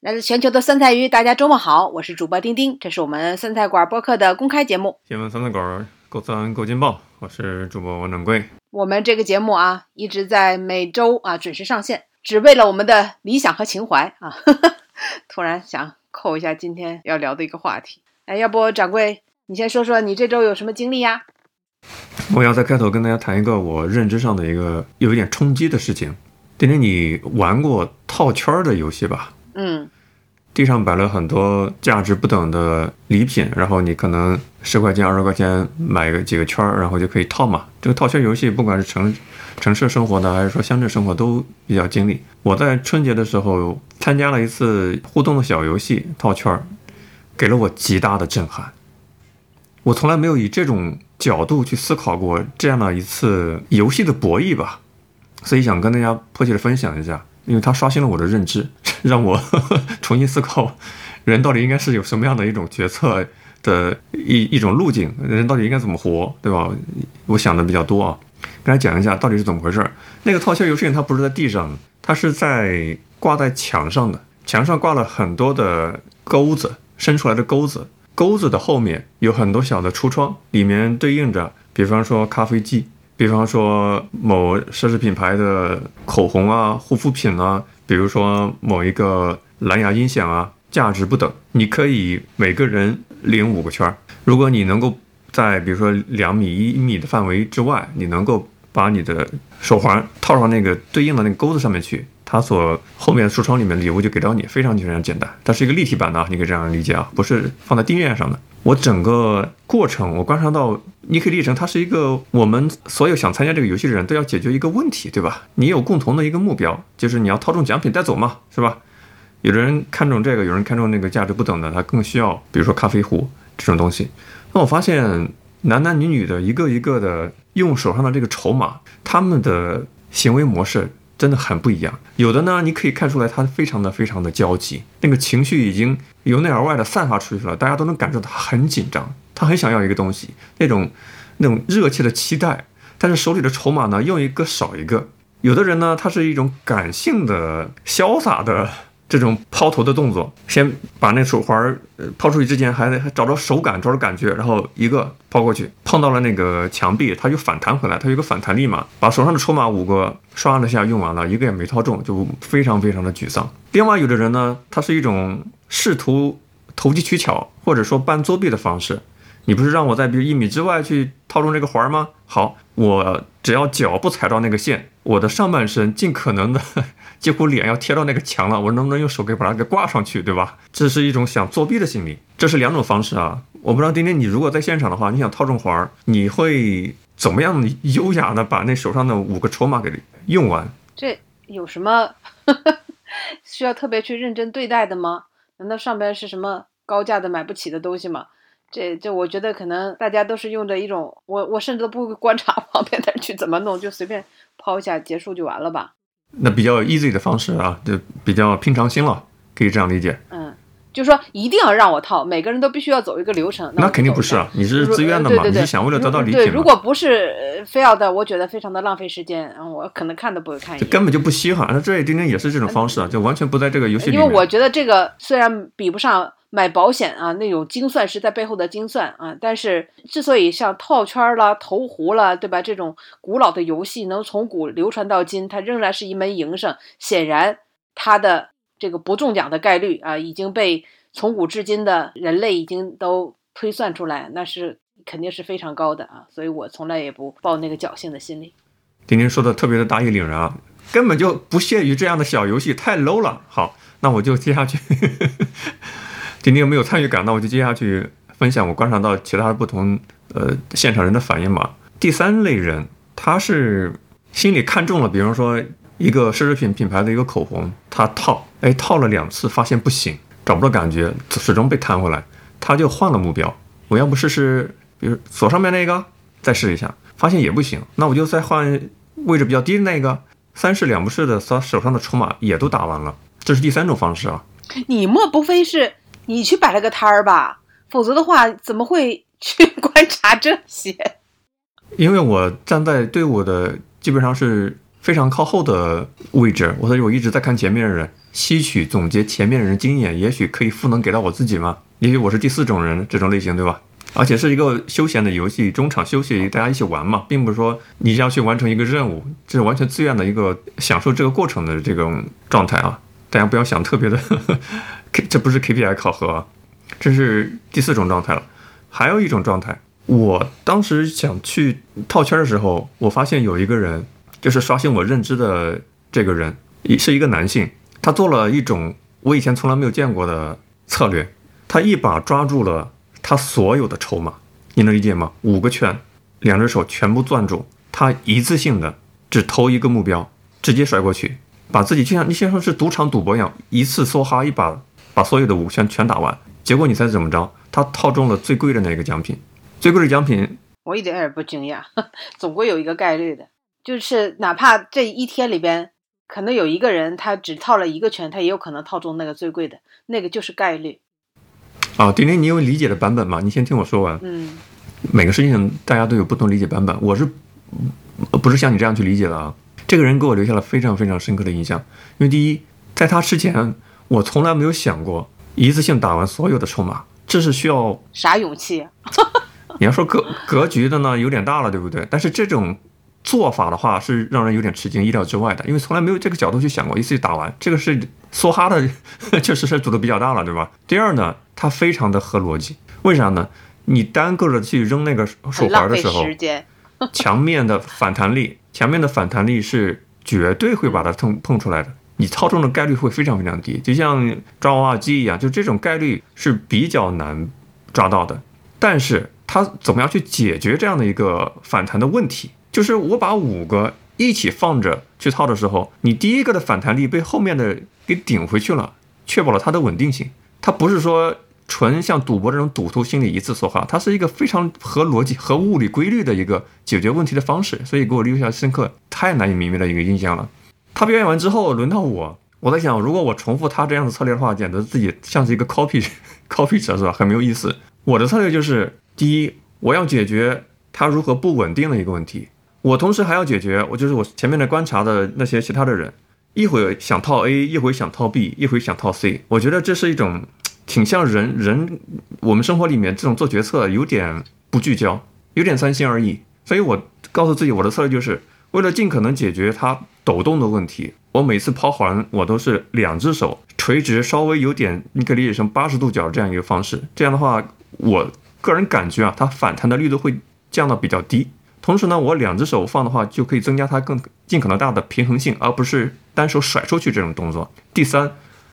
来自全球的酸菜鱼，大家周末好，我是主播丁丁，这是我们酸菜馆播客的公开节目。新闻酸菜馆够酸够劲爆，我是主播王掌柜。我们这个节目啊，一直在每周啊准时上线，只为了我们的理想和情怀啊。突然想扣一下今天要聊的一个话题，哎，要不掌柜你先说说你这周有什么经历呀？我要在开头跟大家谈一个我认知上的一个有一点冲击的事情。丁丁，你玩过套圈的游戏吧？嗯，地上摆了很多价值不等的礼品，然后你可能十块钱、二十块钱买个几个圈儿，然后就可以套嘛。这个套圈游戏，不管是城城市生活的，还是说乡镇生活，都比较经历。我在春节的时候参加了一次互动的小游戏套圈儿，给了我极大的震撼。我从来没有以这种角度去思考过这样的一次游戏的博弈吧，所以想跟大家迫切的分享一下。因为它刷新了我的认知，让我 重新思考，人到底应该是有什么样的一种决策的一一种路径，人到底应该怎么活，对吧？我想的比较多啊，跟大家讲一下到底是怎么回事。那个套圈游戏它不是在地上，它是在挂在墙上的，墙上挂了很多的钩子，伸出来的钩子，钩子的后面有很多小的橱窗，里面对应着，比方说咖啡机。比方说某奢侈品牌的口红啊、护肤品啊，比如说某一个蓝牙音响啊，价值不等。你可以每个人领五个圈儿。如果你能够在比如说两米一米的范围之外，你能够把你的手环套上那个对应的那个钩子上面去，它所后面橱窗里面的礼物就给到你，非常非常简单。它是一个立体版的，你可以这样理解啊，不是放在地面上的。我整个过程，我观察到，你可以理解它是一个我们所有想参加这个游戏的人都要解决一个问题，对吧？你有共同的一个目标，就是你要套中奖品带走嘛，是吧？有的人看中这个，有人看中那个价值不等的，他更需要，比如说咖啡壶这种东西。那我发现男男女女的一个一个的用手上的这个筹码，他们的行为模式。真的很不一样，有的呢，你可以看出来他非常的非常的焦急，那个情绪已经由内而外的散发出去了，大家都能感受到他很紧张，他很想要一个东西，那种那种热切的期待，但是手里的筹码呢，用一个少一个。有的人呢，他是一种感性的、潇洒的。这种抛投的动作，先把那手环呃抛出去之前，还得还找着手感，找着感觉，然后一个抛过去，碰到了那个墙壁，它就反弹回来，它有个反弹力嘛。把手上的筹码五个刷了下，用完了，一个也没套中，就非常非常的沮丧。另外有的人呢，他是一种试图投机取巧，或者说半作弊的方式。你不是让我在比如一米之外去套中这个环吗？好，我只要脚不踩到那个线，我的上半身尽可能的。几乎脸要贴到那个墙了，我能不能用手给把它给挂上去，对吧？这是一种想作弊的心理，这是两种方式啊。我不知道丁丁，你如果在现场的话，你想套中环，你会怎么样优雅的把那手上的五个筹码给用完？这有什么 需要特别去认真对待的吗？难道上边是什么高价的买不起的东西吗？这这，我觉得可能大家都是用着一种，我我甚至都不会观察旁边的人去怎么弄，就随便抛一下结束就完了吧。那比较 easy 的方式啊，就比较平常心了，可以这样理解。就是说一定要让我套，每个人都必须要走一个流程。那肯定不是啊，你是自愿的嘛？你是想为了得到理解对，如果不是非要的，我觉得非常的浪费时间，我可能看都不会看一眼。这根本就不稀罕。那这丁丁也是这种方式啊，就完全不在这个游戏里面。因为我觉得这个虽然比不上。买保险啊，那种精算是在背后的精算啊。但是，之所以像套圈啦、投壶啦，对吧？这种古老的游戏能从古流传到今，它仍然是一门营生。显然，它的这个不中奖的概率啊，已经被从古至今的人类已经都推算出来，那是肯定是非常高的啊。所以我从来也不抱那个侥幸的心理。丁丁说的特别的大义凛然啊，根本就不屑于这样的小游戏，太 low 了。好，那我就接下去。今天没有参与感，那我就接下去分享我观察到其他不同呃现场人的反应嘛。第三类人，他是心里看中了，比方说一个奢侈品品牌的一个口红，他套，哎套了两次发现不行，找不到感觉，始终被弹回来，他就换了目标，我要不试试，比如左上面那个，再试一下，发现也不行，那我就再换位置比较低的那个，三试两不试的，他手上的筹码也都打完了，这是第三种方式啊。你莫不非是？你去摆了个摊儿吧，否则的话怎么会 去观察这些？因为我站在队伍的基本上是非常靠后的位置，我所以我一直在看前面的人。吸取总结前面的人经验，也许可以赋能给到我自己吗？也许我是第四种人这种类型，对吧？而且是一个休闲的游戏，中场休息，大家一起玩嘛，并不是说你要去完成一个任务，这是完全自愿的一个享受这个过程的这种状态啊！大家不要想特别的，呵呵这不是 KPI 考核啊，这是第四种状态了。还有一种状态，我当时想去套圈的时候，我发现有一个人，就是刷新我认知的这个人，是一个男性，他做了一种我以前从来没有见过的策略，他一把抓住了他所有的筹码，你能理解吗？五个圈，两只手全部攥住，他一次性的只投一个目标，直接甩过去，把自己就像你先说是赌场赌博一样，一次梭哈一把把所有的五圈全打完，结果你猜怎么着？他套中了最贵的那个奖品，最贵的奖品，我一点也不惊讶，总归有一个概率的，就是哪怕这一天里边可能有一个人他只套了一个圈，他也有可能套中那个最贵的，那个就是概率。啊，丁丁，你有理解的版本吗？你先听我说完。嗯，每个事情大家都有不同理解版本，我是不是像你这样去理解的啊？这个人给我留下了非常非常深刻的印象，因为第一，在他之前，我从来没有想过一次性打完所有的筹码，这是需要啥勇气？你要说格格局的呢，有点大了，对不对？但是这种做法的话，是让人有点吃惊、意料之外的，因为从来没有这个角度去想过，一次性打完，这个是梭哈的，确实是赌的比较大了，对吧？第二呢？它非常的合逻辑，为啥呢？你单个的去扔那个手环的时候，时间 墙面的反弹力，墙面的反弹力是绝对会把它碰碰出来的，你操纵的概率会非常非常低，就像抓娃娃机一样，就这种概率是比较难抓到的。但是它怎么样去解决这样的一个反弹的问题？就是我把五个一起放着去套的时候，你第一个的反弹力被后面的给顶回去了，确保了它的稳定性。它不是说。纯像赌博这种赌徒心理一次说话，它是一个非常合逻辑、合物理规律的一个解决问题的方式，所以给我留下深刻、太难以明白的一个印象了。他表演完之后，轮到我，我在想，如果我重复他这样的策略的话，简直自己像是一个 copy copy 者，是吧？很没有意思。我的策略就是：第一，我要解决他如何不稳定的一个问题；我同时还要解决，我就是我前面的观察的那些其他的人，一会想套 A，一会想套 B，一会想套 C。我觉得这是一种。挺像人人，我们生活里面这种做决策有点不聚焦，有点三心二意。所以我告诉自己，我的策略就是为了尽可能解决它抖动的问题。我每次抛环，我都是两只手垂直，稍微有点，你可以理解成八十度角这样一个方式。这样的话，我个人感觉啊，它反弹的力度会降到比较低。同时呢，我两只手放的话，就可以增加它更尽可能大的平衡性，而不是单手甩出去这种动作。第三，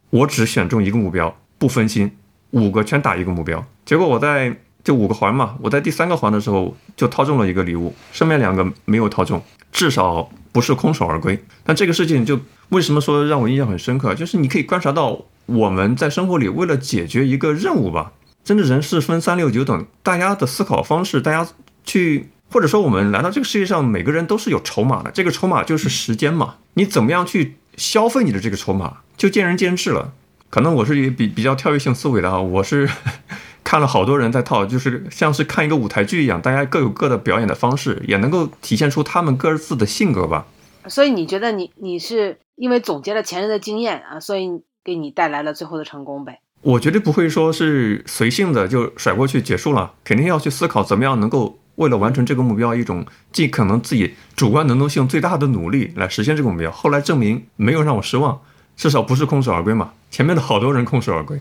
我只选中一个目标。不分心，五个全打一个目标。结果我在这五个环嘛，我在第三个环的时候就套中了一个礼物，上面两个没有套中，至少不是空手而归。但这个事情就为什么说让我印象很深刻？就是你可以观察到我们在生活里为了解决一个任务吧，真的人是分三六九等，大家的思考方式，大家去或者说我们来到这个世界上，每个人都是有筹码的，这个筹码就是时间嘛。你怎么样去消费你的这个筹码，就见仁见智了。可能我是一比比较跳跃性思维的啊，我是 看了好多人在套，就是像是看一个舞台剧一样，大家各有各的表演的方式，也能够体现出他们各自的性格吧。所以你觉得你你是因为总结了前人的经验啊，所以给你带来了最后的成功呗？我绝对不会说是随性的就甩过去结束了，肯定要去思考怎么样能够为了完成这个目标，一种尽可能自己主观能动性最大的努力来实现这个目标。后来证明没有让我失望。至少不是空手而归嘛，前面的好多人空手而归，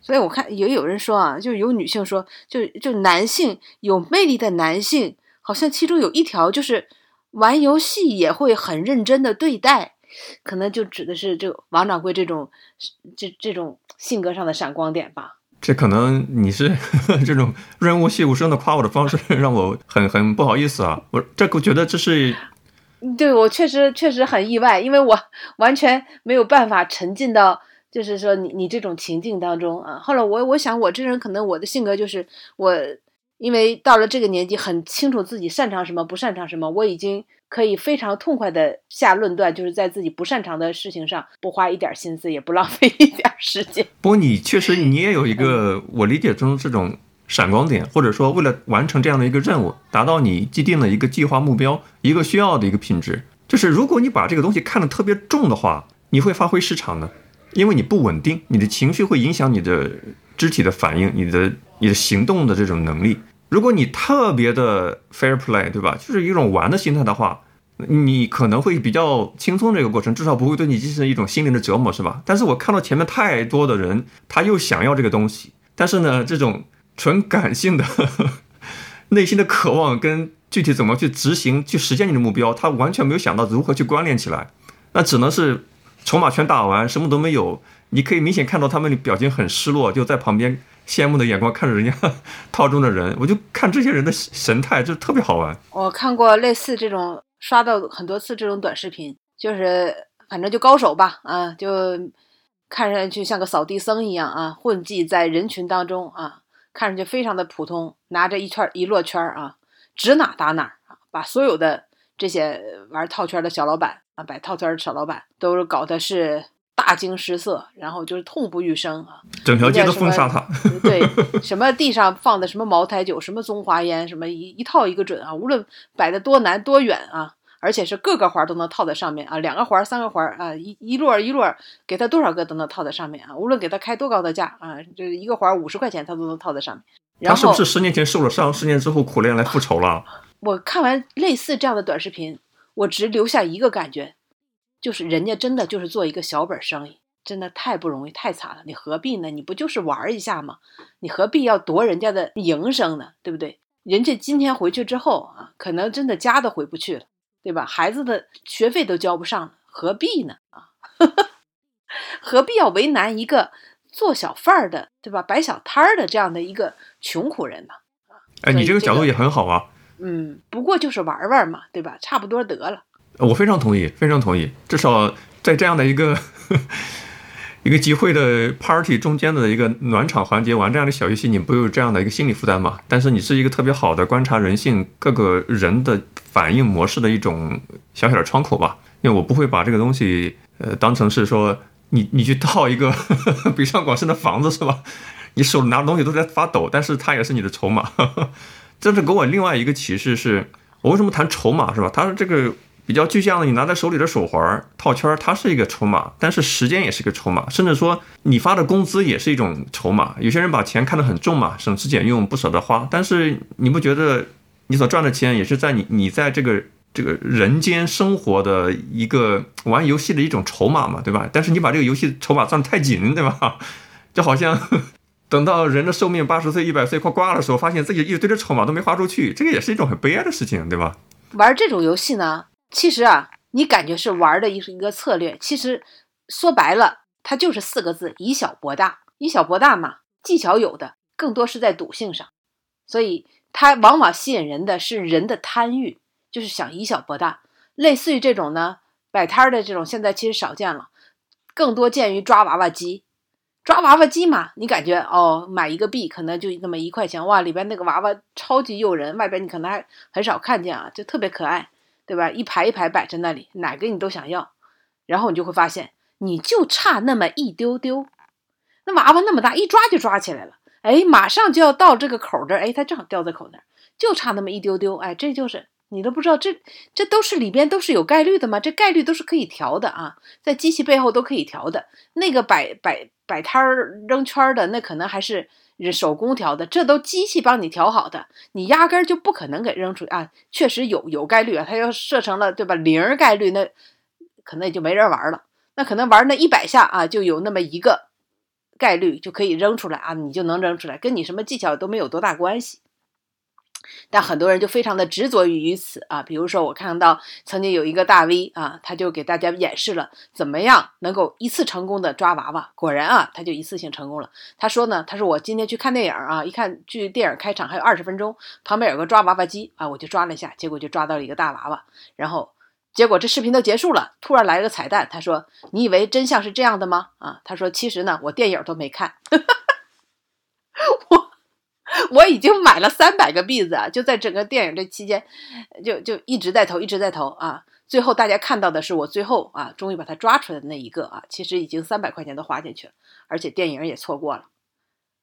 所以我看也有人说啊，就有女性说，就就男性有魅力的男性，好像其中有一条就是玩游戏也会很认真的对待，可能就指的是这王掌柜这种这这种性格上的闪光点吧。这可能你是 这种润物细无声的夸我的方式，让我很很不好意思啊，我这我觉得这是。对我确实确实很意外，因为我完全没有办法沉浸到，就是说你你这种情境当中啊。后来我我想，我这人可能我的性格就是我，因为到了这个年纪，很清楚自己擅长什么，不擅长什么，我已经可以非常痛快的下论断，就是在自己不擅长的事情上不花一点心思，也不浪费一点时间。不过你确实你也有一个我理解中这种。闪光点，或者说为了完成这样的一个任务，达到你既定的一个计划目标，一个需要的一个品质，就是如果你把这个东西看得特别重的话，你会发挥失常的。因为你不稳定，你的情绪会影响你的肢体的反应，你的你的行动的这种能力。如果你特别的 fair play，对吧？就是一种玩的心态的话，你可能会比较轻松这个过程，至少不会对你进行一种心灵的折磨，是吧？但是我看到前面太多的人，他又想要这个东西，但是呢，这种纯感性的 内心的渴望跟具体怎么去执行、去实现你的目标，他完全没有想到如何去关联起来，那只能是筹码全打完，什么都没有。你可以明显看到他们的表情很失落，就在旁边。羡慕的眼光看着人家 套中的人，我就看这些人的神态，就特别好玩。我看过类似这种刷到很多次这种短视频，就是反正就高手吧，啊，就看上去像个扫地僧一样啊，混迹在人群当中啊，看上去非常的普通，拿着一圈一摞圈啊，指哪打哪，把所有的这些玩套圈的小老板啊，摆套圈的小老板都搞的是。大惊失色，然后就是痛不欲生啊！整条街都封杀他。对，什么地上放的什么茅台酒，什么中华烟，什么一一套一个准啊！无论摆的多难多远啊，而且是各个环都能套在上面啊，两个环、三个环啊，一一摞一摞，给他多少个都能套在上面啊！无论给他开多高的价啊，这一个环五十块钱，他都能套在上面。他是不是十年前受了伤，十年之后苦练来复仇了？我看完类似这样的短视频，我只留下一个感觉。就是人家真的就是做一个小本生意，真的太不容易，太惨了。你何必呢？你不就是玩一下吗？你何必要夺人家的营生呢？对不对？人家今天回去之后啊，可能真的家都回不去了，对吧？孩子的学费都交不上了，何必呢？啊，何必要为难一个做小贩儿的，对吧？摆小摊儿的这样的一个穷苦人呢？哎，你这个角度也很好啊。嗯，不过就是玩玩嘛，对吧？差不多得了。我非常同意，非常同意。至少在这样的一个 一个集会的 party 中间的一个暖场环节玩这样的小游戏，你不有这样的一个心理负担嘛？但是你是一个特别好的观察人性各个人的反应模式的一种小小的窗口吧。因为我不会把这个东西呃当成是说你你去套一个 北上广深的房子是吧？你手拿的东西都在发抖，但是它也是你的筹码。这是给我另外一个启示，是我为什么谈筹码是吧？它这个。比较具象的，你拿在手里的手环套圈，它是一个筹码，但是时间也是一个筹码，甚至说你发的工资也是一种筹码。有些人把钱看得很重嘛，省吃俭用不舍得花，但是你不觉得你所赚的钱也是在你你在这个这个人间生活的一个玩游戏的一种筹码嘛，对吧？但是你把这个游戏筹码攥得太紧，对吧？就好像等到人的寿命八十岁、一百岁快挂的时候，发现自己一堆的筹码都没花出去，这个也是一种很悲哀的事情，对吧？玩这种游戏呢？其实啊，你感觉是玩的一一个策略，其实说白了，它就是四个字：以小博大。以小博大嘛，技巧有的，更多是在赌性上，所以它往往吸引人的是人的贪欲，就是想以小博大。类似于这种呢，摆摊的这种，现在其实少见了，更多见于抓娃娃机。抓娃娃机嘛，你感觉哦，买一个币可能就那么一块钱，哇，里边那个娃娃超级诱人，外边你可能还很少看见啊，就特别可爱。对吧？一排一排摆在那里，哪个你都想要，然后你就会发现，你就差那么一丢丢。那娃娃那么大，一抓就抓起来了，哎，马上就要到这个口这儿，哎，它正好掉在口那儿，就差那么一丢丢，哎，这就是你都不知道，这这都是里边都是有概率的吗？这概率都是可以调的啊，在机器背后都可以调的。那个摆摆摆摊儿扔圈的，那可能还是。手工调的，这都机器帮你调好的，你压根儿就不可能给扔出去啊！确实有有概率啊，它要设成了对吧？零概率，那可能也就没人玩了。那可能玩那一百下啊，就有那么一个概率就可以扔出来啊，你就能扔出来，跟你什么技巧都没有多大关系。但很多人就非常的执着于于此啊，比如说我看到曾经有一个大 V 啊，他就给大家演示了怎么样能够一次成功的抓娃娃，果然啊，他就一次性成功了。他说呢，他说我今天去看电影啊，一看距电影开场还有二十分钟，旁边有个抓娃娃机啊，我就抓了一下，结果就抓到了一个大娃娃，然后结果这视频都结束了，突然来了个彩蛋，他说你以为真相是这样的吗？啊，他说其实呢，我电影都没看。我。我已经买了三百个币子啊！就在整个电影这期间，就就一直在投，一直在投啊！最后大家看到的是我最后啊，终于把它抓出来的那一个啊！其实已经三百块钱都花进去了，而且电影也错过了。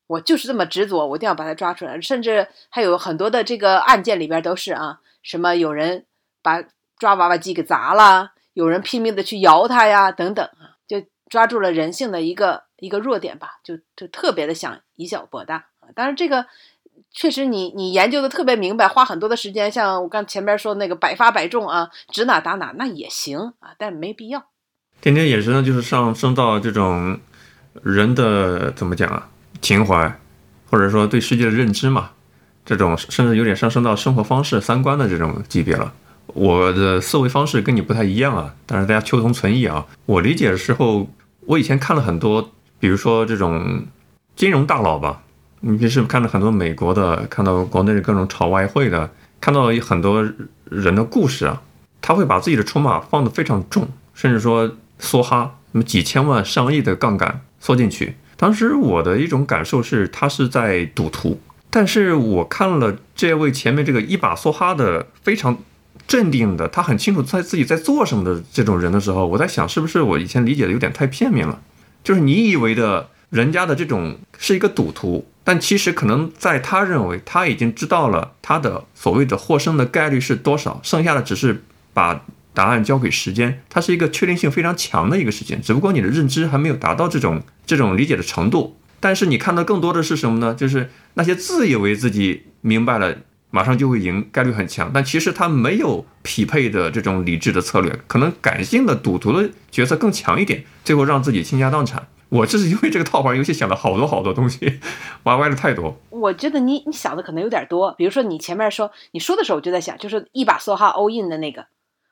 我就是这么执着，我一定要把它抓出来。甚至还有很多的这个案件里边都是啊，什么有人把抓娃娃机给砸了，有人拼命的去摇它呀，等等啊，就抓住了人性的一个一个弱点吧，就就特别的想以小博大。当然这个确实你你研究的特别明白，花很多的时间，像我刚前边说那个百发百中啊，指哪打哪那也行啊，但没必要。天天也是呢，就是上升到这种人的怎么讲啊，情怀，或者说对世界的认知嘛，这种甚至有点上升到生活方式、三观的这种级别了。我的思维方式跟你不太一样啊，但是大家求同存异啊。我理解的时候，我以前看了很多，比如说这种金融大佬吧，你平时看了很多美国的，看到国内的各种炒外汇的，看到很多人的故事啊，他会把自己的筹码放得非常重，甚至说梭哈，那么几千万、上亿的杠杆缩进去。当时我的一种感受是，他是在赌徒。但是我看了这位前面这个一把梭哈的非常。镇定的，他很清楚在自己在做什么的这种人的时候，我在想是不是我以前理解的有点太片面了？就是你以为的人家的这种是一个赌徒，但其实可能在他认为他已经知道了他的所谓的获胜的概率是多少，剩下的只是把答案交给时间。它是一个确定性非常强的一个事情，只不过你的认知还没有达到这种这种理解的程度。但是你看到更多的是什么呢？就是那些自以为自己明白了。马上就会赢，概率很强，但其实他没有匹配的这种理智的策略，可能感性的赌徒的角色更强一点，最后让自己倾家荡产。我就是因为这个套牌游戏想了好多好多东西，歪歪的太多。我觉得你你想的可能有点多，比如说你前面说你说的时候，我就在想，就是一把梭哈 all in 的那个，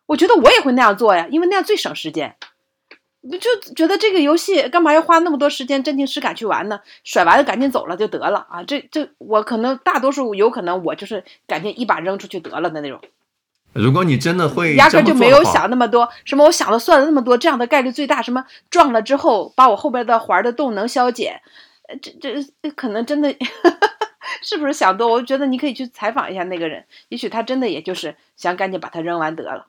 我觉得我也会那样做呀，因为那样最省时间。就觉得这个游戏干嘛要花那么多时间真情实感去玩呢？甩完了赶紧走了就得了啊！这这我可能大多数有可能我就是赶紧一把扔出去得了的那种。如果你真的会，压根就没有想那么多，什么我想了算了那么多，这样的概率最大，什么撞了之后把我后边的环的动能消减，这这可能真的 是不是想多？我觉得你可以去采访一下那个人，也许他真的也就是想赶紧把它扔完得了。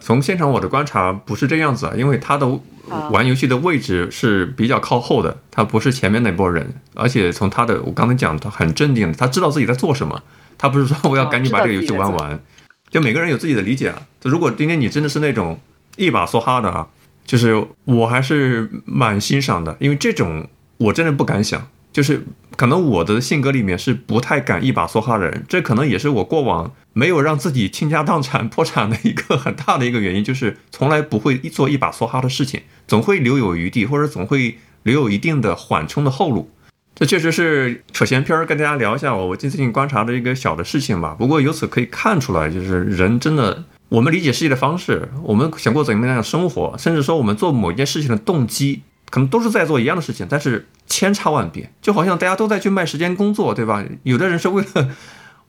从现场我的观察不是这样子啊，因为他的玩游戏的位置是比较靠后的，他不是前面那波人，而且从他的我刚才讲，他很镇定，他知道自己在做什么，他不是说我要赶紧把这个游戏玩完，就每个人有自己的理解啊。如果今天你真的是那种一把梭哈的啊，就是我还是蛮欣赏的，因为这种我真的不敢想。就是可能我的性格里面是不太敢一把梭哈的人，这可能也是我过往没有让自己倾家荡产破产的一个很大的一个原因，就是从来不会做一把梭哈的事情，总会留有余地，或者总会留有一定的缓冲的后路。这确实是扯闲篇儿，跟大家聊一下我我最近观察的一个小的事情吧。不过由此可以看出来，就是人真的，我们理解世界的方式，我们想过怎么样的生活，甚至说我们做某一件事情的动机。可能都是在做一样的事情，但是千差万别，就好像大家都在去卖时间工作，对吧？有的人是为了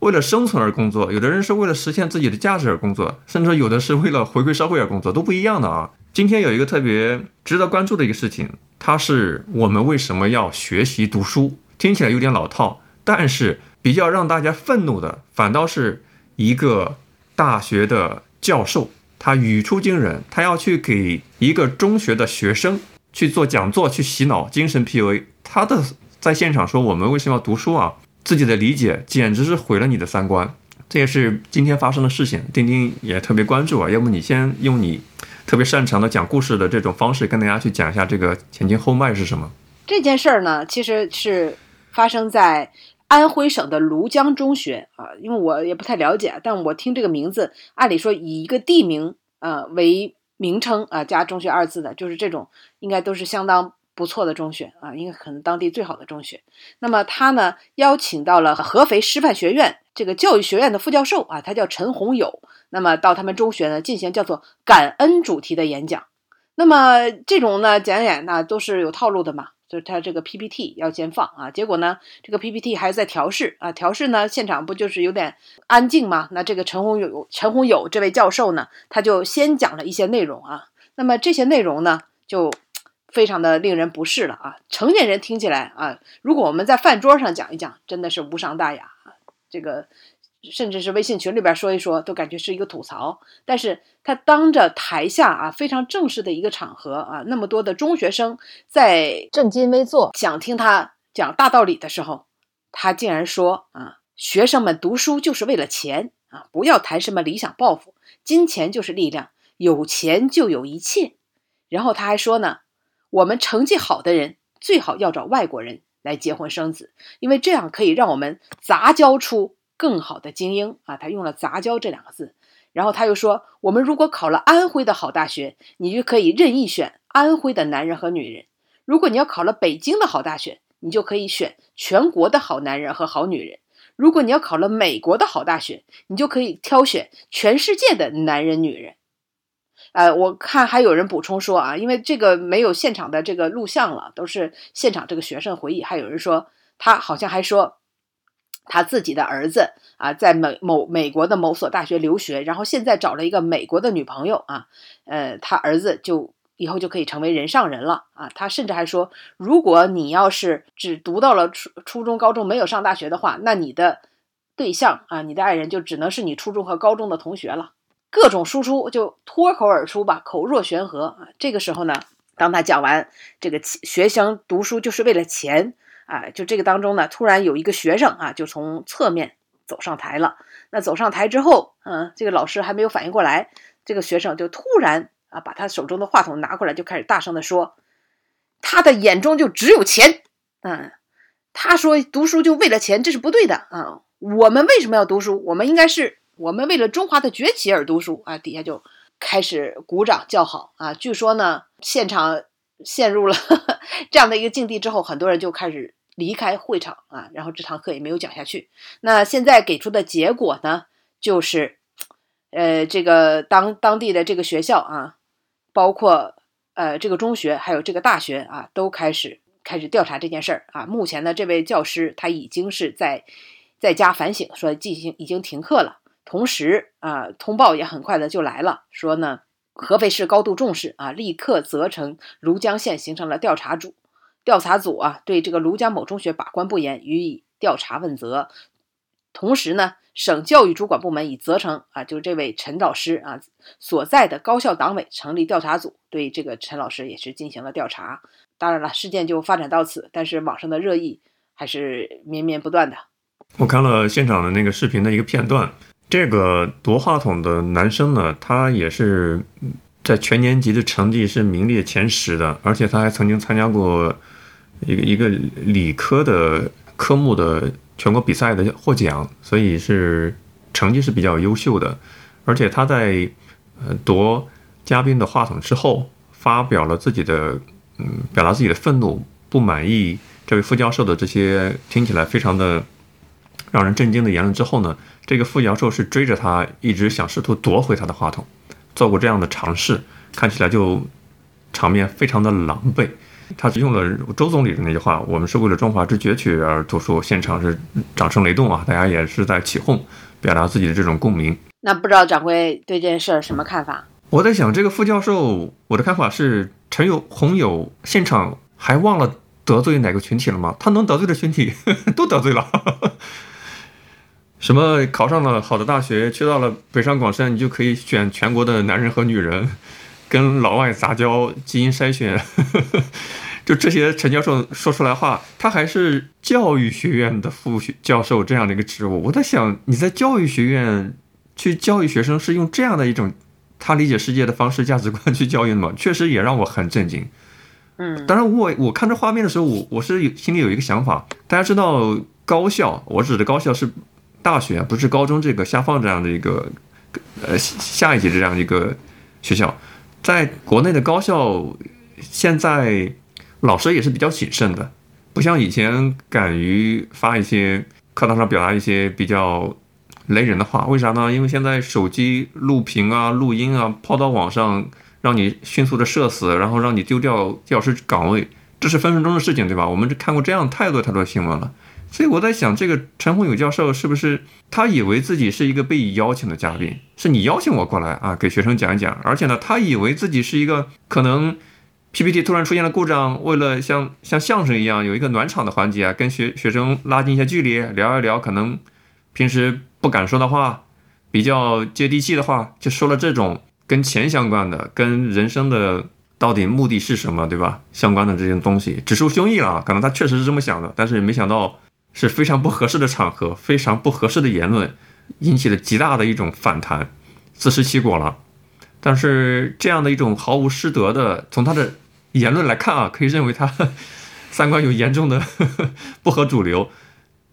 为了生存而工作，有的人是为了实现自己的价值而工作，甚至有的是为了回归社会而工作，都不一样的啊。今天有一个特别值得关注的一个事情，它是我们为什么要学习读书？听起来有点老套，但是比较让大家愤怒的，反倒是一个大学的教授，他语出惊人，他要去给一个中学的学生。去做讲座，去洗脑，精神 PUA。他的在现场说：“我们为什么要读书啊？”自己的理解简直是毁了你的三观。这也是今天发生的事情，丁丁也特别关注啊。要不你先用你特别擅长的讲故事的这种方式，跟大家去讲一下这个前因后脉是什么？这件事儿呢，其实是发生在安徽省的庐江中学啊。因为我也不太了解，但我听这个名字，按理说以一个地名呃为。名称啊，加中学二字的，就是这种，应该都是相当不错的中学啊，应该可能当地最好的中学。那么他呢，邀请到了合肥师范学院这个教育学院的副教授啊，他叫陈洪友，那么到他们中学呢进行叫做感恩主题的演讲。那么这种呢讲演呢都是有套路的嘛。就是他这个 PPT 要先放啊，结果呢，这个 PPT 还在调试啊，调试呢，现场不就是有点安静吗？那这个陈洪友，陈洪友这位教授呢，他就先讲了一些内容啊，那么这些内容呢，就非常的令人不适了啊，成年人听起来啊，如果我们在饭桌上讲一讲，真的是无伤大雅啊，这个。甚至是微信群里边说一说，都感觉是一个吐槽。但是他当着台下啊，非常正式的一个场合啊，那么多的中学生在正襟危坐，想听他讲大道理的时候，他竟然说啊，学生们读书就是为了钱啊，不要谈什么理想抱负，金钱就是力量，有钱就有一切。然后他还说呢，我们成绩好的人最好要找外国人来结婚生子，因为这样可以让我们杂交出更好的精英啊。他用了“杂交”这两个字，然后他又说，我们如果考了安徽的好大学，你就可以任意选安徽的男人和女人；如果你要考了北京的好大学，你就可以选全国的好男人和好女人；如果你要考了美国的好大学，你就可以挑选全世界的男人女人。呃，我看还有人补充说啊，因为这个没有现场的这个录像了，都是现场这个学生回忆。还有人说他好像还说他自己的儿子啊，在美某美国的某所大学留学，然后现在找了一个美国的女朋友啊，呃，他儿子就以后就可以成为人上人了啊。他甚至还说，如果你要是只读到了初初中、高中，没有上大学的话，那你的对象啊，你的爱人就只能是你初中和高中的同学了。各种输出就脱口而出吧，口若悬河啊！这个时候呢，当他讲完这个学生读书就是为了钱啊，就这个当中呢，突然有一个学生啊，就从侧面走上台了。那走上台之后，嗯，这个老师还没有反应过来，这个学生就突然啊，把他手中的话筒拿过来，就开始大声的说：“他的眼中就只有钱，嗯，他说读书就为了钱，这是不对的啊！我们为什么要读书？我们应该是。”我们为了中华的崛起而读书啊！底下就开始鼓掌叫好啊！据说呢，现场陷入了 这样的一个境地之后，很多人就开始离开会场啊，然后这堂课也没有讲下去。那现在给出的结果呢，就是，呃，这个当当地的这个学校啊，包括呃这个中学还有这个大学啊，都开始开始调查这件事儿啊。目前呢，这位教师他已经是在在家反省，说进行已经停课了。同时啊，通报也很快的就来了，说呢，合肥市高度重视啊，立刻责成庐江县形成了调查组，调查组啊，对这个庐江某中学把关不严予以调查问责。同时呢，省教育主管部门已责成啊，就是这位陈老师啊所在的高校党委成立调查组，对这个陈老师也是进行了调查。当然了，事件就发展到此，但是网上的热议还是绵绵不断的。我看了现场的那个视频的一个片段。这个夺话筒的男生呢，他也是在全年级的成绩是名列前十的，而且他还曾经参加过一个一个理科的科目的全国比赛的获奖，所以是成绩是比较优秀的。而且他在呃夺嘉宾的话筒之后，发表了自己的嗯表达自己的愤怒、不满意这位副教授的这些听起来非常的让人震惊的言论之后呢。这个副教授是追着他，一直想试图夺回他的话筒，做过这样的尝试，看起来就场面非常的狼狈。他是用了周总理的那句话：“我们是为了中华之崛起而读书。”现场是掌声雷动啊，大家也是在起哄，表达自己的这种共鸣。那不知道掌柜对这件事儿什么看法？我在想，这个副教授，我的看法是，陈友红友现场还忘了得罪哪个群体了吗？他能得罪的群体 都得罪了。什么考上了好的大学，去到了北上广深，你就可以选全国的男人和女人，跟老外杂交，基因筛选，就这些陈教授说出来话，他还是教育学院的副教授这样的一个职务。我在想，你在教育学院去教育学生，是用这样的一种他理解世界的方式、价值观去教育的吗？确实也让我很震惊。嗯，当然，我我看这画面的时候，我我是有心里有一个想法，大家知道高校，我指的高校是。大学不是高中这个下放这样的一个，呃下一级的这样一个学校，在国内的高校，现在老师也是比较谨慎的，不像以前敢于发一些课堂上表达一些比较雷人的话。为啥呢？因为现在手机录屏啊、录音啊抛到网上，让你迅速的社死，然后让你丢掉教师岗位，这是分分钟的事情，对吧？我们看过这样太多太多新闻了。所以我在想，这个陈宏友教授是不是他以为自己是一个被邀请的嘉宾？是你邀请我过来啊，给学生讲一讲。而且呢，他以为自己是一个可能 PPT 突然出现了故障，为了像像相声一样有一个暖场的环节啊，跟学学生拉近一些距离，聊一聊可能平时不敢说的话，比较接地气的话，就说了这种跟钱相关的、跟人生的到底目的是什么，对吧？相关的这些东西，直抒胸臆了。可能他确实是这么想的，但是也没想到。是非常不合适的场合，非常不合适的言论，引起了极大的一种反弹，自食其果了。但是这样的一种毫无师德的，从他的言论来看啊，可以认为他 三观有严重的 不合主流。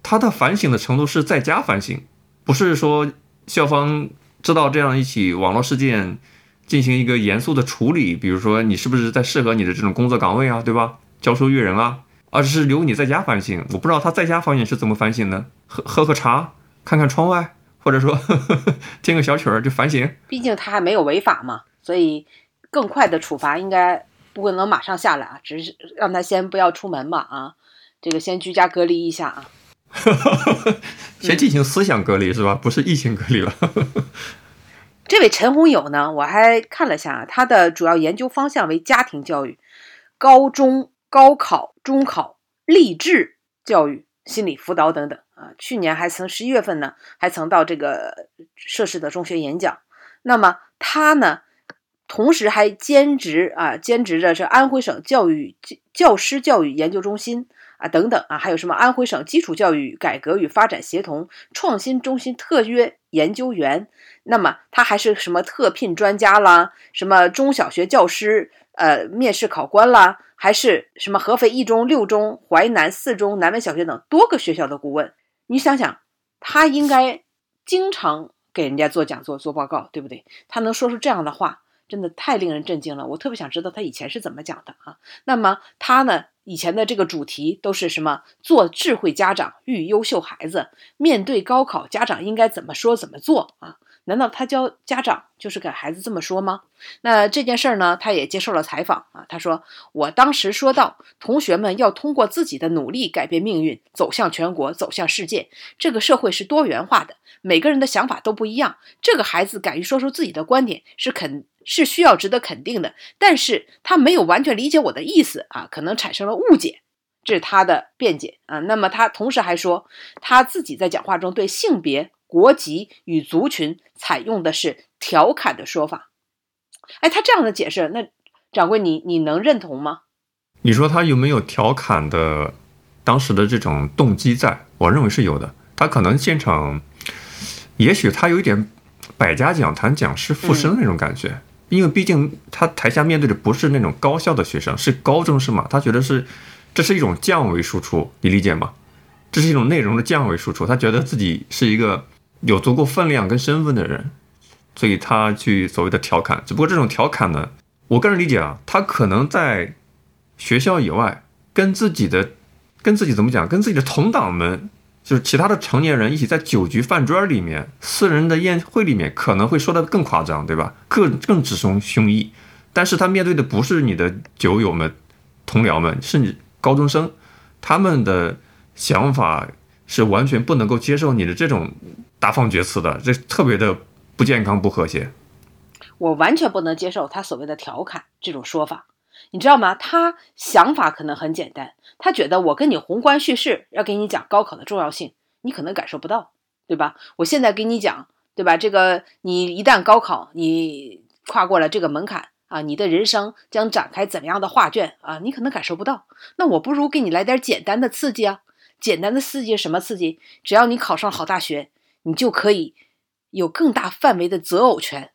他的反省的程度是在家反省，不是说校方知道这样一起网络事件进行一个严肃的处理，比如说你是不是在适合你的这种工作岗位啊，对吧？教书育人啊，而是留你在家反省。我不知道他在家反省是怎么反省的，喝喝喝茶，看看窗外，或者说 听个小曲儿就反省。毕竟他还没有违法嘛，所以更快的处罚应该不可能马上下来啊，只是让他先不要出门嘛啊，这个先居家隔离一下啊。先进行思想隔离是吧？不是疫情隔离了。这位陈红友呢，我还看了下，他的主要研究方向为家庭教育、高中、高考、中考、励志教育、心理辅导等等啊。去年还曾十一月份呢，还曾到这个涉事的中学演讲。那么他呢，同时还兼职啊，兼职着是安徽省教育教师教育研究中心。啊，等等啊，还有什么安徽省基础教育改革与发展协同创新中心特约研究员？那么他还是什么特聘专家啦？什么中小学教师呃面试考官啦？还是什么合肥一中、六中、淮南四中、南门小学等多个学校的顾问？你想想，他应该经常给人家做讲座、做报告，对不对？他能说出这样的话，真的太令人震惊了。我特别想知道他以前是怎么讲的啊？那么他呢？以前的这个主题都是什么？做智慧家长，育优秀孩子。面对高考，家长应该怎么说怎么做啊？难道他教家长就是给孩子这么说吗？那这件事儿呢，他也接受了采访啊。他说：“我当时说到，同学们要通过自己的努力改变命运，走向全国，走向世界。这个社会是多元化的，每个人的想法都不一样。这个孩子敢于说出自己的观点，是肯是需要值得肯定的。但是他没有完全理解我的意思啊，可能产生了误解。这是他的辩解啊。那么他同时还说，他自己在讲话中对性别。”国籍与族群采用的是调侃的说法，哎，他这样的解释，那掌柜你你能认同吗？你说他有没有调侃的当时的这种动机在？我认为是有的。他可能现场，也许他有一点百家讲坛讲师附身那种感觉，因为毕竟他台下面对的不是那种高校的学生，是高中生嘛，他觉得是这是一种降维输出，你理解吗？这是一种内容的降维输出，他觉得自己是一个。有足够分量跟身份的人，所以他去所谓的调侃。只不过这种调侃呢，我个人理解啊，他可能在学校以外，跟自己的、跟自己怎么讲，跟自己的同党们，就是其他的成年人一起在酒局饭桌里面、私人的宴会里面，可能会说的更夸张，对吧？更更直抒胸臆。但是他面对的不是你的酒友们、同僚们，甚至高中生，他们的想法是完全不能够接受你的这种。大放厥词的，这特别的不健康、不和谐。我完全不能接受他所谓的调侃这种说法，你知道吗？他想法可能很简单，他觉得我跟你宏观叙事，要给你讲高考的重要性，你可能感受不到，对吧？我现在给你讲，对吧？这个你一旦高考，你跨过了这个门槛啊，你的人生将展开怎样的画卷啊？你可能感受不到。那我不如给你来点简单的刺激啊！简单的刺激什么刺激？只要你考上好大学。你就可以有更大范围的择偶权，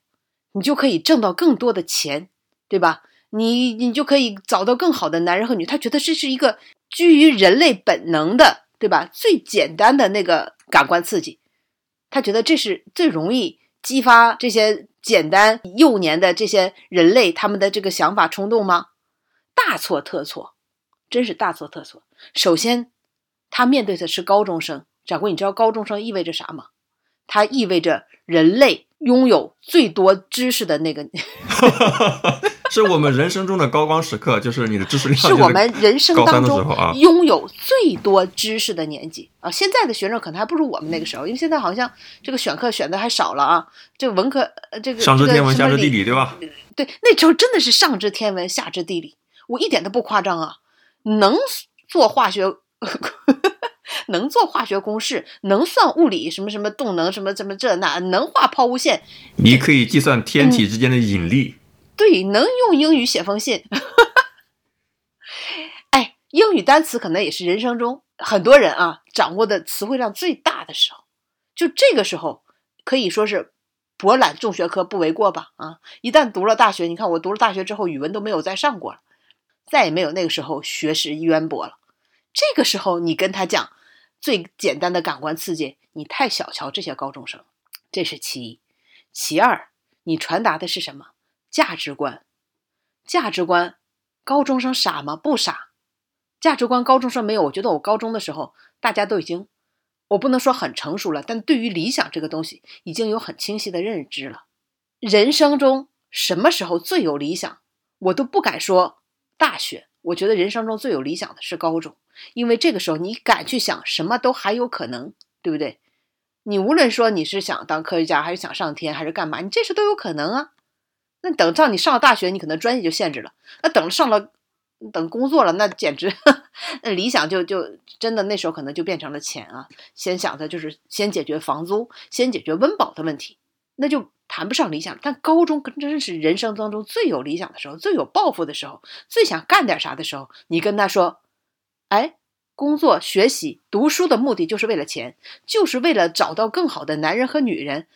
你就可以挣到更多的钱，对吧？你你就可以找到更好的男人和女。他觉得这是一个基于人类本能的，对吧？最简单的那个感官刺激，他觉得这是最容易激发这些简单幼年的这些人类他们的这个想法冲动吗？大错特错，真是大错特错。首先，他面对的是高中生，掌柜，你知道高中生意味着啥吗？它意味着人类拥有最多知识的那个，是我们人生中的高光时刻，就是你的知识量是我们人生当中拥有最多知识的年纪啊！现在的学生可能还不如我们那个时候，因为现在好像这个选课选的还少了啊。这个文科，这个上知天文下知地理，对吧？对，那时候真的是上知天文下知地理，我一点都不夸张啊！能做化学。能做化学公式，能算物理，什么什么动能，什么什么这那，能画抛物线。你可以计算天体之间的引力。对，能用英语写封信。哎，英语单词可能也是人生中很多人啊掌握的词汇量最大的时候。就这个时候，可以说是博览众学科不为过吧？啊，一旦读了大学，你看我读了大学之后，语文都没有再上过了。再也没有那个时候学识渊博了。这个时候你跟他讲最简单的感官刺激，你太小瞧这些高中生，这是其一。其二，你传达的是什么价值观？价值观，高中生傻吗？不傻。价值观高中生没有。我觉得我高中的时候，大家都已经，我不能说很成熟了，但对于理想这个东西，已经有很清晰的认知了。人生中什么时候最有理想？我都不敢说大学。我觉得人生中最有理想的是高中，因为这个时候你敢去想，什么都还有可能，对不对？你无论说你是想当科学家，还是想上天，还是干嘛，你这事都有可能啊。那等到你上了大学，你可能专业就限制了。那等上了，等工作了，那简直那理想就就真的那时候可能就变成了钱啊。先想的就是先解决房租，先解决温饱的问题，那就谈不上理想。但高中真是人生当中最有理想的时候，最有抱负的时候，最想干点啥的时候。你跟他说：“哎，工作、学习、读书的目的就是为了钱，就是为了找到更好的男人和女人。”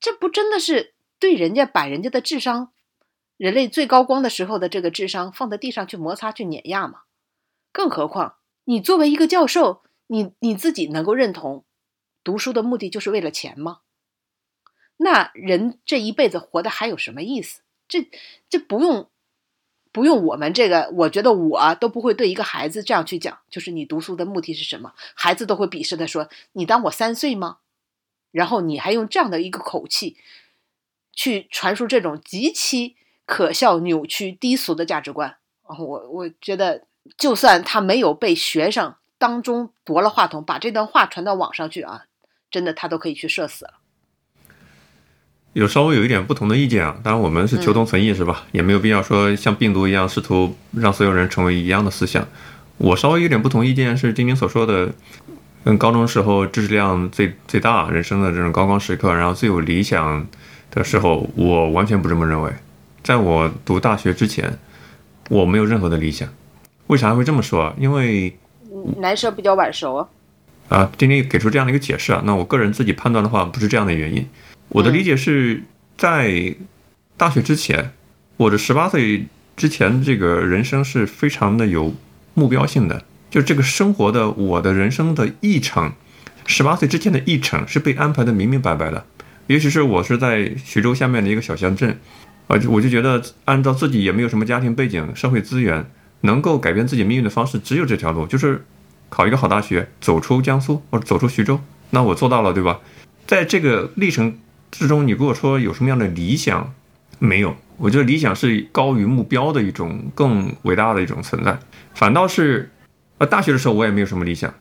这不真的是？对人家把人家的智商，人类最高光的时候的这个智商放在地上去摩擦去碾压吗？更何况你作为一个教授，你你自己能够认同读书的目的就是为了钱吗？那人这一辈子活的还有什么意思？这这不用不用我们这个，我觉得我都不会对一个孩子这样去讲，就是你读书的目的是什么？孩子都会鄙视的说：“你当我三岁吗？”然后你还用这样的一个口气。去传输这种极其可笑、扭曲、低俗的价值观啊！我我觉得，就算他没有被学生当中夺了话筒，把这段话传到网上去啊，真的他都可以去社死了。有稍微有一点不同的意见啊，当然我们是求同存异是吧？也没有必要说像病毒一样试图让所有人成为一样的思想。我稍微有点不同意见是丁丁所说的，嗯，高中时候知识量最最大，人生的这种高光时刻，然后最有理想。的时候，我完全不这么认为。在我读大学之前，我没有任何的理想。为啥会这么说？因为男生比较晚熟啊。啊，丁丁给出这样的一个解释啊，那我个人自己判断的话，不是这样的原因。我的理解是在大学之前，我的十八岁之前，这个人生是非常的有目标性的。就这个生活的我的人生的议程，十八岁之前的议程是被安排的明明白白的。尤其是我是在徐州下面的一个小乡镇，啊，我就觉得按照自己也没有什么家庭背景、社会资源，能够改变自己命运的方式只有这条路，就是考一个好大学，走出江苏或者走出徐州。那我做到了，对吧？在这个历程之中，你如果说有什么样的理想，没有。我觉得理想是高于目标的一种更伟大的一种存在。反倒是，呃，大学的时候我也没有什么理想。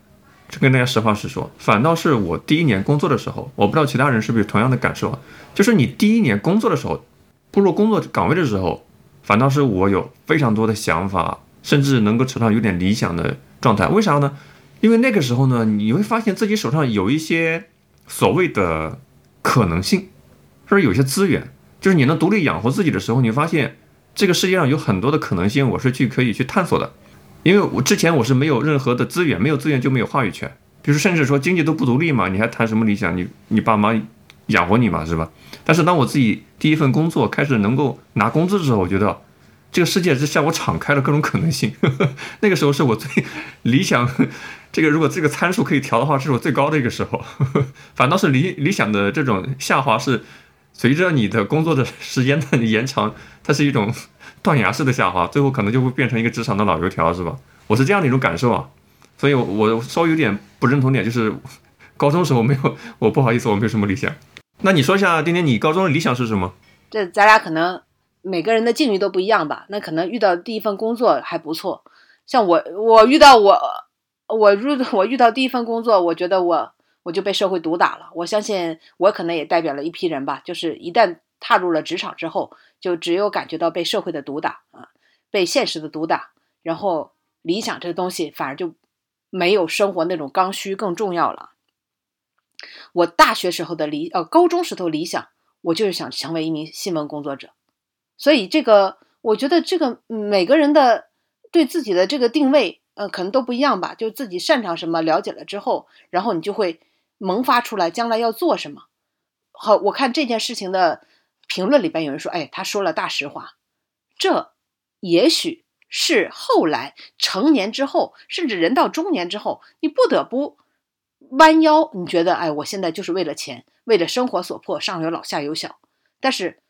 这跟大家实话实说，反倒是我第一年工作的时候，我不知道其他人是不是同样的感受啊，就是你第一年工作的时候，步入工作岗位的时候，反倒是我有非常多的想法，甚至能够扯上有点理想的状态。为啥呢？因为那个时候呢，你会发现自己手上有一些所谓的可能性，或者有些资源，就是你能独立养活自己的时候，你发现这个世界上有很多的可能性，我是去可以去探索的。因为我之前我是没有任何的资源，没有资源就没有话语权，比如甚至说经济都不独立嘛，你还谈什么理想？你你爸妈养活你嘛，是吧？但是当我自己第一份工作开始能够拿工资的时候，我觉得这个世界是向我敞开了各种可能性。那个时候是我最理想，这个如果这个参数可以调的话，是我最高的一个时候。反倒是理理想的这种下滑是随着你的工作的时间的延长，它是一种。断崖式的下滑，最后可能就会变成一个职场的老油条，是吧？我是这样的一种感受啊，所以，我稍微有点不认同点，就是高中时候没有，我不好意思，我没有什么理想。那你说一下，丁丁，你高中的理想是什么？这咱俩可能每个人的境遇都不一样吧？那可能遇到第一份工作还不错，像我，我遇到我，我入 我遇到第一份工作，我觉得我我就被社会毒打了。我相信我可能也代表了一批人吧，就是一旦踏入了职场之后。就只有感觉到被社会的毒打啊，被现实的毒打，然后理想这个东西反而就没有生活那种刚需更重要了。我大学时候的理呃，高中时候理想，我就是想成为一名新闻工作者。所以这个，我觉得这个每个人的对自己的这个定位，呃，可能都不一样吧。就自己擅长什么，了解了之后，然后你就会萌发出来将来要做什么。好，我看这件事情的。评论里边有人说：“哎，他说了大实话。”这也许是后来成年之后，甚至人到中年之后，你不得不弯腰。你觉得，哎，我现在就是为了钱，为了生活所迫，上有老下有小。但是，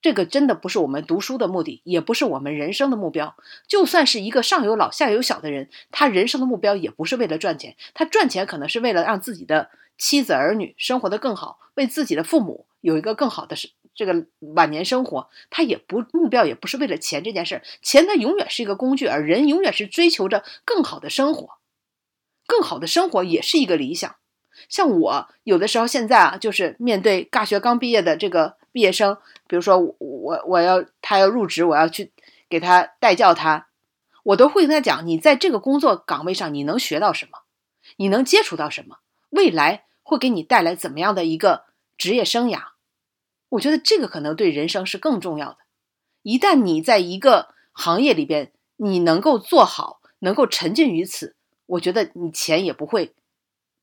这个真的不是我们读书的目的，也不是我们人生的目标。就算是一个上有老下有小的人，他人生的目标也不是为了赚钱，他赚钱可能是为了让自己的妻子儿女生活的更好，为自己的父母有一个更好的。这个晚年生活，他也不目标也不是为了钱这件事儿，钱它永远是一个工具，而人永远是追求着更好的生活，更好的生活也是一个理想。像我有的时候现在啊，就是面对大学刚毕业的这个毕业生，比如说我我要他要入职，我要去给他带教他，我都会跟他讲，你在这个工作岗位上你能学到什么，你能接触到什么，未来会给你带来怎么样的一个职业生涯。我觉得这个可能对人生是更重要的。一旦你在一个行业里边，你能够做好，能够沉浸于此，我觉得你钱也不会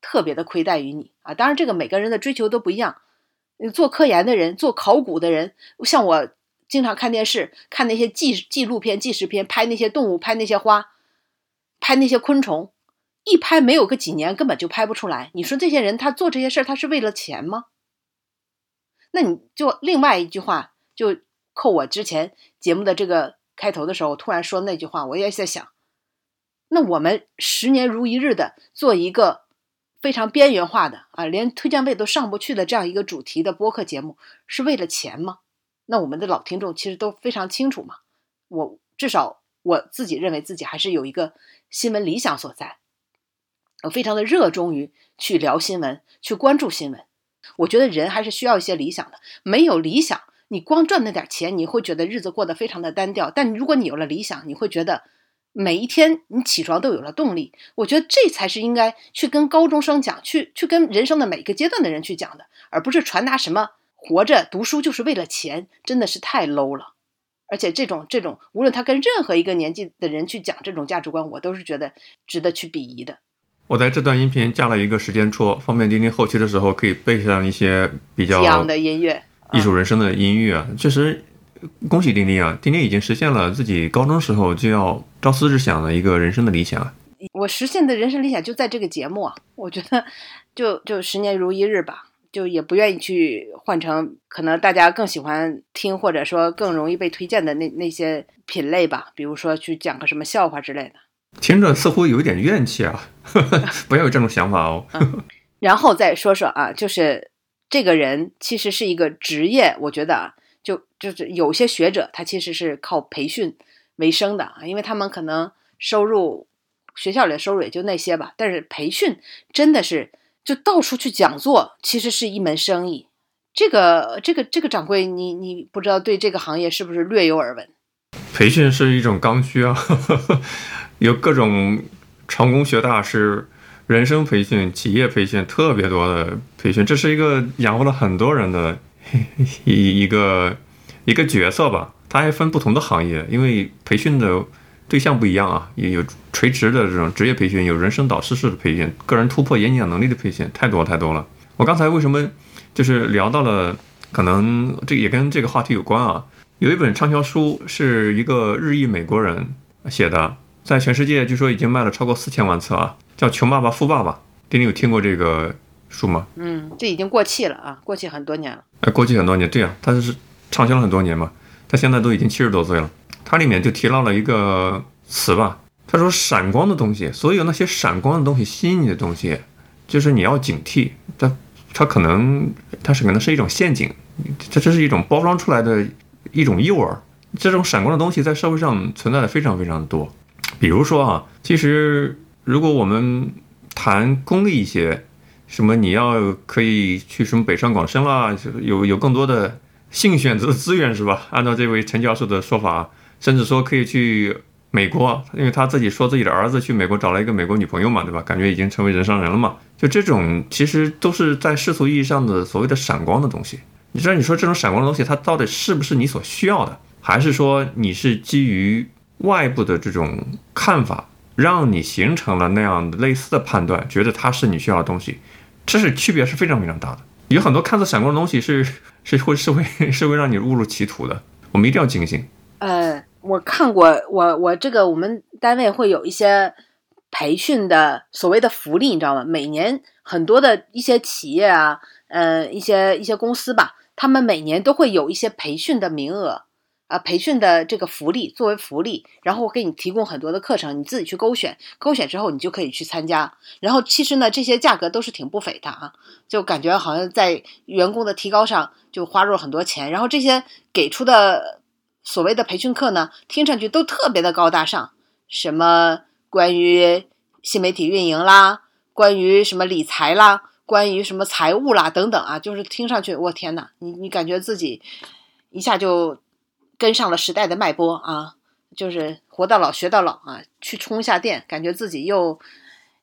特别的亏待于你啊。当然，这个每个人的追求都不一样。做科研的人，做考古的人，像我经常看电视，看那些纪纪录片、纪实片，拍那些动物，拍那些花，拍那些昆虫，一拍没有个几年，根本就拍不出来。你说这些人他做这些事儿，他是为了钱吗？那你就另外一句话，就扣我之前节目的这个开头的时候，我突然说那句话，我也在想，那我们十年如一日的做一个非常边缘化的啊，连推荐位都上不去的这样一个主题的播客节目，是为了钱吗？那我们的老听众其实都非常清楚嘛。我至少我自己认为自己还是有一个新闻理想所在，我非常的热衷于去聊新闻，去关注新闻。我觉得人还是需要一些理想的。没有理想，你光赚那点钱，你会觉得日子过得非常的单调。但如果你有了理想，你会觉得每一天你起床都有了动力。我觉得这才是应该去跟高中生讲，去去跟人生的每个阶段的人去讲的，而不是传达什么活着读书就是为了钱，真的是太 low 了。而且这种这种，无论他跟任何一个年纪的人去讲这种价值观，我都是觉得值得去鄙夷的。我在这段音频加了一个时间戳，方便丁丁后期的时候可以背上一些比较激昂的音乐、艺术人生的音乐啊。确实，恭喜丁丁啊！丁丁已经实现了自己高中时候就要朝思日想的一个人生的理想。我实现的人生理想就在这个节目啊！我觉得，就就十年如一日吧，就也不愿意去换成可能大家更喜欢听或者说更容易被推荐的那那些品类吧，比如说去讲个什么笑话之类的。听着似乎有一点怨气啊，不要有这种想法哦。然后再说说啊，就是这个人其实是一个职业，我觉得啊，就是有些学者他其实是靠培训为生的啊，因为他们可能收入学校里的收入也就那些吧，但是培训真的是就到处去讲座，其实是一门生意。这个这个这个掌柜，你你不知道对这个行业是不是略有耳闻？培训是一种刚需啊。有各种成功学大师、人生培训、企业培训，特别多的培训，这是一个养活了很多人的 一一个一个角色吧。它还分不同的行业，因为培训的对象不一样啊。也有垂直的这种职业培训，有人生导师式的培训，个人突破演讲能力的培训，太多太多了。我刚才为什么就是聊到了，可能这也跟这个话题有关啊。有一本畅销书是一个日裔美国人写的。在全世界，据说已经卖了超过四千万册啊，叫《穷爸爸富爸爸》。丁丁有听过这个书吗？嗯，这已经过气了啊，过气很多年了。哎，过气很多年，对啊，它是畅销了很多年嘛。他现在都已经七十多岁了。他里面就提到了一个词吧，他说：“闪光的东西，所有那些闪光的东西，吸引你的东西，就是你要警惕。它，它可能，它是可能是一种陷阱，它这是一种包装出来的一种诱饵。这种闪光的东西在社会上存在的非常非常多。”比如说啊，其实如果我们谈功利一些，什么你要可以去什么北上广深啦，有有更多的性选择的资源是吧？按照这位陈教授的说法，甚至说可以去美国，因为他自己说自己的儿子去美国找了一个美国女朋友嘛，对吧？感觉已经成为人上人了嘛。就这种其实都是在世俗意义上的所谓的闪光的东西。你知道，你说这种闪光的东西，它到底是不是你所需要的，还是说你是基于？外部的这种看法，让你形成了那样类似的判断，觉得它是你需要的东西，这是区别是非常非常大的。有很多看似闪光的东西，是是会是会是会让你误入歧途的。我们一定要警醒。呃，我看过，我我这个我们单位会有一些培训的所谓的福利，你知道吗？每年很多的一些企业啊，呃，一些一些公司吧，他们每年都会有一些培训的名额。啊，培训的这个福利作为福利，然后我给你提供很多的课程，你自己去勾选，勾选之后你就可以去参加。然后其实呢，这些价格都是挺不菲的啊，就感觉好像在员工的提高上就花入了很多钱。然后这些给出的所谓的培训课呢，听上去都特别的高大上，什么关于新媒体运营啦，关于什么理财啦，关于什么财务啦等等啊，就是听上去，我天哪，你你感觉自己一下就。跟上了时代的脉搏啊，就是活到老学到老啊，去充一下电，感觉自己又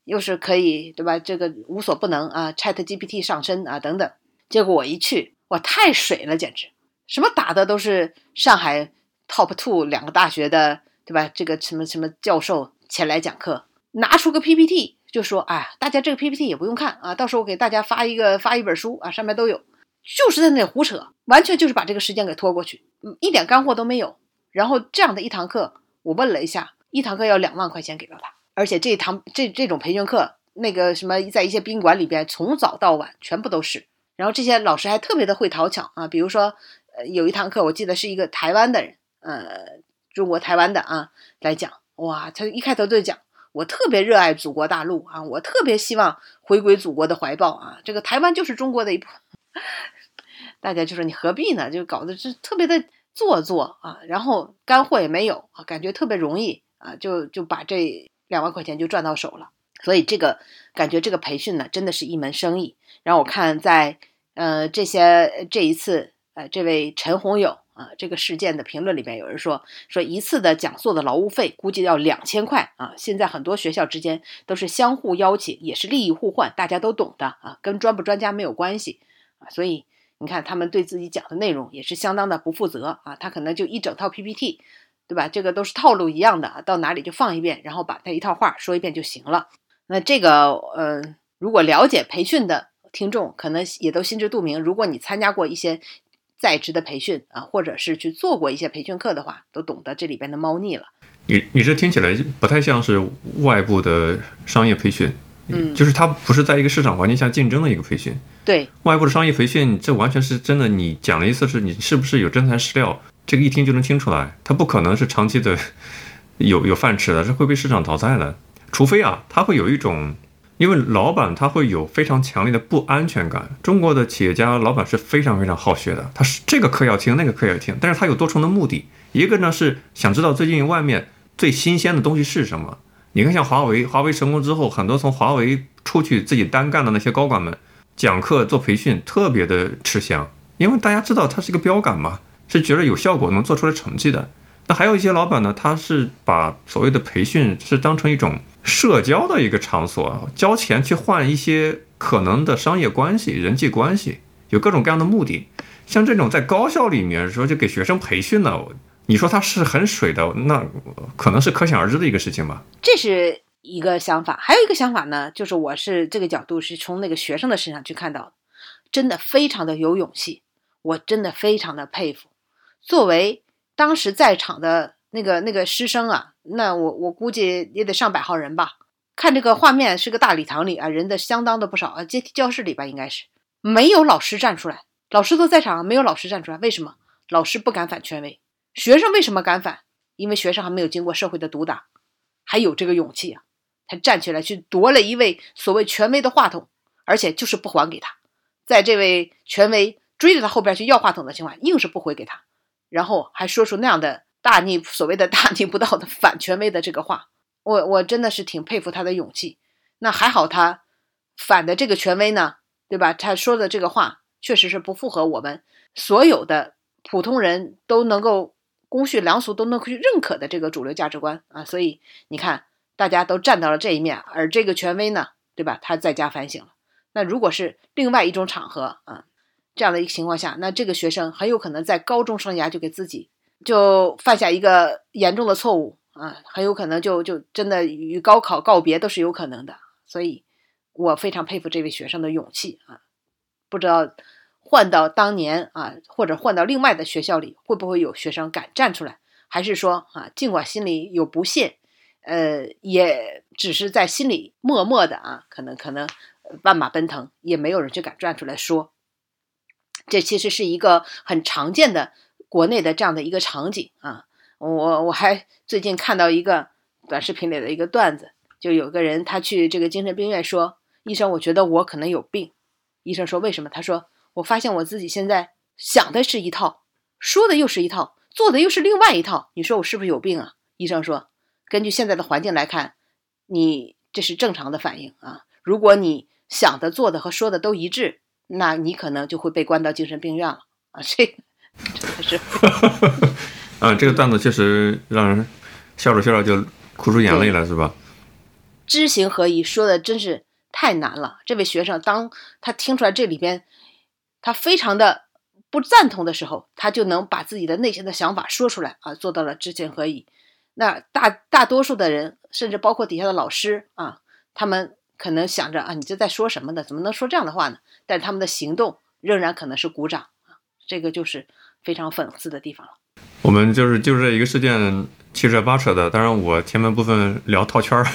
又是可以对吧？这个无所不能啊，Chat GPT 上身啊等等。结果我一去，哇，太水了，简直！什么打的都是上海 Top Two 两个大学的对吧？这个什么什么教授前来讲课，拿出个 PPT 就说：“哎，大家这个 PPT 也不用看啊，到时候我给大家发一个发一本书啊，上面都有。”就是在那胡扯，完全就是把这个时间给拖过去，一点干货都没有。然后这样的一堂课，我问了一下，一堂课要两万块钱给到他，而且这堂这这种培训课，那个什么，在一些宾馆里边，从早到晚全部都是。然后这些老师还特别的会讨巧啊，比如说，呃，有一堂课我记得是一个台湾的人，呃，中国台湾的啊来讲，哇，他一开头就讲，我特别热爱祖国大陆啊，我特别希望回归祖国的怀抱啊，这个台湾就是中国的一部分。大家就说你何必呢？就搞得是特别的做作啊，然后干货也没有啊，感觉特别容易啊，就就把这两万块钱就赚到手了。所以这个感觉这个培训呢，真的是一门生意。然后我看在呃这些这一次呃这位陈红友啊这个事件的评论里边，有人说说一次的讲座的劳务费估计要两千块啊。现在很多学校之间都是相互邀请，也是利益互换，大家都懂的啊，跟专不专家没有关系啊，所以。你看，他们对自己讲的内容也是相当的不负责啊！他可能就一整套 PPT，对吧？这个都是套路一样的，到哪里就放一遍，然后把他一套话说一遍就行了。那这个，呃，如果了解培训的听众，可能也都心知肚明。如果你参加过一些在职的培训啊，或者是去做过一些培训课的话，都懂得这里边的猫腻了。你你这听起来不太像是外部的商业培训。嗯，就是它不是在一个市场环境下竞争的一个培训，对外部的商业培训，这完全是真的。你讲了一次，是你是不是有真材实料？这个一听就能听出来，他不可能是长期的 有有饭吃的，是会被市场淘汰的。除非啊，他会有一种，因为老板他会有非常强烈的不安全感。中国的企业家老板是非常非常好学的，他是这个课要听，那个课要听，但是他有多重的目的，一个呢是想知道最近外面最新鲜的东西是什么。你看，像华为，华为成功之后，很多从华为出去自己单干的那些高管们，讲课做培训特别的吃香，因为大家知道它是一个标杆嘛，是觉得有效果，能做出来成绩的。那还有一些老板呢，他是把所谓的培训是当成一种社交的一个场所，交钱去换一些可能的商业关系、人际关系，有各种各样的目的。像这种在高校里面说就给学生培训呢。你说他是很水的，那可能是可想而知的一个事情吧。这是一个想法，还有一个想法呢，就是我是这个角度是从那个学生的身上去看到的，真的非常的有勇气，我真的非常的佩服。作为当时在场的那个那个师生啊，那我我估计也得上百号人吧。看这个画面是个大礼堂里啊，人的相当的不少啊，阶梯教室里吧应该是没有老师站出来，老师都在场，没有老师站出来，为什么？老师不敢反权威。学生为什么敢反？因为学生还没有经过社会的毒打，还有这个勇气啊！他站起来去夺了一位所谓权威的话筒，而且就是不还给他。在这位权威追着他后边去要话筒的情况，硬是不回给他，然后还说出那样的大逆所谓的大逆不道的反权威的这个话。我我真的是挺佩服他的勇气。那还好，他反的这个权威呢，对吧？他说的这个话确实是不符合我们所有的普通人都能够。公序良俗都能去认可的这个主流价值观啊，所以你看，大家都站到了这一面，而这个权威呢，对吧？他在家反省了。那如果是另外一种场合啊，这样的一个情况下，那这个学生很有可能在高中生涯就给自己就犯下一个严重的错误啊，很有可能就就真的与高考告别都是有可能的。所以我非常佩服这位学生的勇气啊，不知道。换到当年啊，或者换到另外的学校里，会不会有学生敢站出来，还是说啊，尽管心里有不屑，呃，也只是在心里默默的啊，可能可能万马奔腾，也没有人去敢站出来说。这其实是一个很常见的国内的这样的一个场景啊。我我还最近看到一个短视频里的一个段子，就有个人他去这个精神病院说：“医生，我觉得我可能有病。”医生说：“为什么？”他说：“我发现我自己现在想的是一套，说的又是一套，做的又是另外一套。你说我是不是有病啊？”医生说：“根据现在的环境来看，你这是正常的反应啊。如果你想的、做的和说的都一致，那你可能就会被关到精神病院了啊。”这个真的是。啊，这个段子确实让人笑着笑着就哭出眼泪了，是吧？知行合一说的真是太难了。这位学生当他听出来这里边他非常的不赞同的时候，他就能把自己的内心的想法说出来啊，做到了知行合一。那大大多数的人，甚至包括底下的老师啊，他们可能想着啊，你这在说什么呢？怎么能说这样的话呢？但他们的行动仍然可能是鼓掌啊，这个就是非常讽刺的地方了。我们就是就这一个事件七扯八扯的，当然我前面部分聊套圈儿，